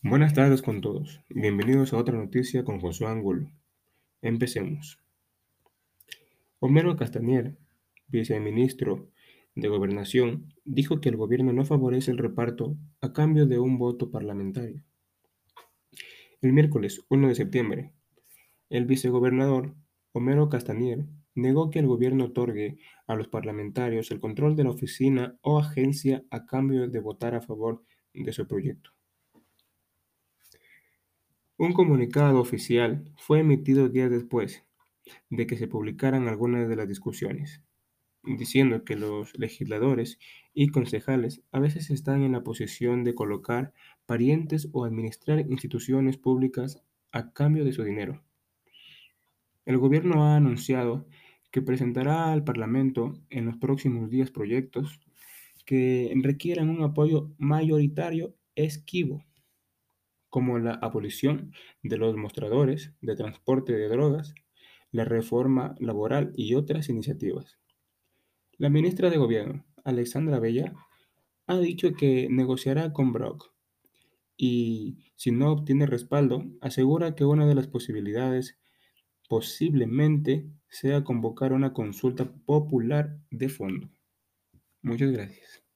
Buenas tardes con todos. Bienvenidos a otra noticia con Josué Angulo. Empecemos. Homero Castañer, viceministro de Gobernación, dijo que el gobierno no favorece el reparto a cambio de un voto parlamentario. El miércoles 1 de septiembre, el vicegobernador Homero Castañer negó que el gobierno otorgue a los parlamentarios el control de la oficina o agencia a cambio de votar a favor de su proyecto. Un comunicado oficial fue emitido días después de que se publicaran algunas de las discusiones, diciendo que los legisladores y concejales a veces están en la posición de colocar parientes o administrar instituciones públicas a cambio de su dinero. El gobierno ha anunciado que presentará al Parlamento en los próximos días proyectos que requieran un apoyo mayoritario esquivo como la abolición de los mostradores de transporte de drogas, la reforma laboral y otras iniciativas. La ministra de Gobierno, Alexandra Bella, ha dicho que negociará con Brock y, si no obtiene respaldo, asegura que una de las posibilidades posiblemente sea convocar una consulta popular de fondo. Muchas gracias.